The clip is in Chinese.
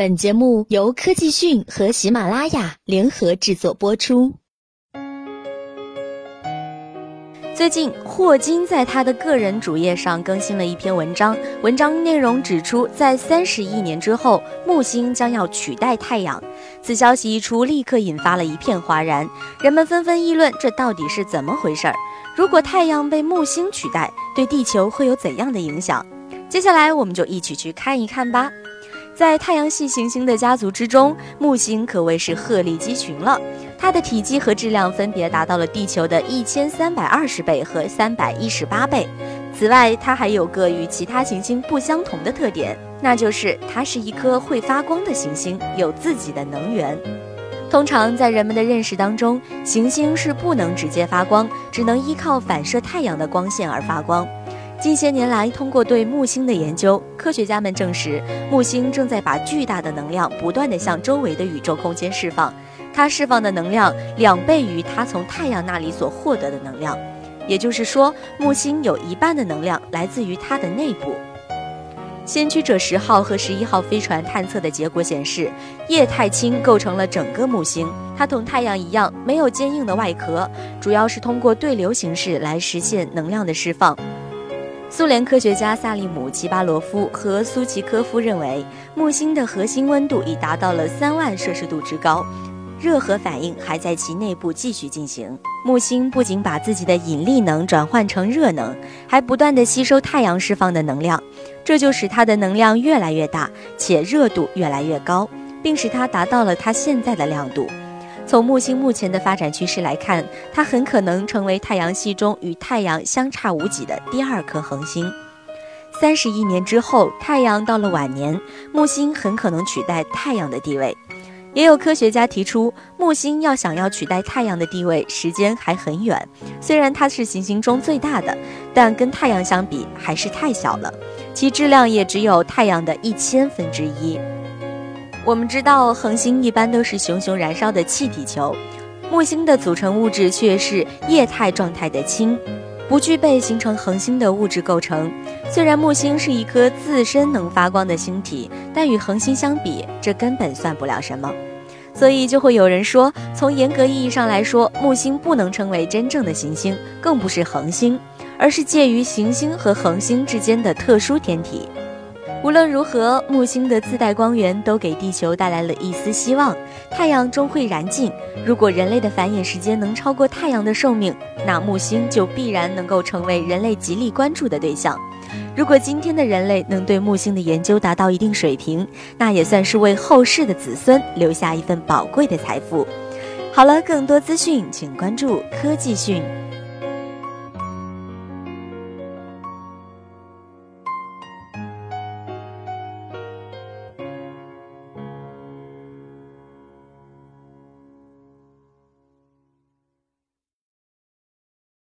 本节目由科技讯和喜马拉雅联合制作播出。最近，霍金在他的个人主页上更新了一篇文章，文章内容指出，在三十亿年之后，木星将要取代太阳。此消息一出，立刻引发了一片哗然，人们纷纷议论这到底是怎么回事儿？如果太阳被木星取代，对地球会有怎样的影响？接下来，我们就一起去看一看吧。在太阳系行星的家族之中，木星可谓是鹤立鸡群了。它的体积和质量分别达到了地球的一千三百二十倍和三百一十八倍。此外，它还有个与其他行星不相同的特点，那就是它是一颗会发光的行星，有自己的能源。通常在人们的认识当中，行星是不能直接发光，只能依靠反射太阳的光线而发光。近些年来，通过对木星的研究，科学家们证实，木星正在把巨大的能量不断地向周围的宇宙空间释放。它释放的能量两倍于它从太阳那里所获得的能量，也就是说，木星有一半的能量来自于它的内部。先驱者十号和十一号飞船探测的结果显示，液态氢构成了整个木星。它同太阳一样，没有坚硬的外壳，主要是通过对流形式来实现能量的释放。苏联科学家萨利姆·齐巴罗夫和苏奇科夫认为，木星的核心温度已达到了三万摄氏度之高，热核反应还在其内部继续进行。木星不仅把自己的引力能转换成热能，还不断地吸收太阳释放的能量，这就使它的能量越来越大，且热度越来越高，并使它达到了它现在的亮度。从木星目前的发展趋势来看，它很可能成为太阳系中与太阳相差无几的第二颗恒星。三十亿年之后，太阳到了晚年，木星很可能取代太阳的地位。也有科学家提出，木星要想要取代太阳的地位，时间还很远。虽然它是行星中最大的，但跟太阳相比还是太小了，其质量也只有太阳的一千分之一。我们知道，恒星一般都是熊熊燃烧的气体球，木星的组成物质却是液态状态的氢，不具备形成恒星的物质构成。虽然木星是一颗自身能发光的星体，但与恒星相比，这根本算不了什么。所以就会有人说，从严格意义上来说，木星不能称为真正的行星，更不是恒星，而是介于行星和恒星之间的特殊天体。无论如何，木星的自带光源都给地球带来了一丝希望。太阳终会燃尽，如果人类的繁衍时间能超过太阳的寿命，那木星就必然能够成为人类极力关注的对象。如果今天的人类能对木星的研究达到一定水平，那也算是为后世的子孙留下一份宝贵的财富。好了，更多资讯请关注科技讯。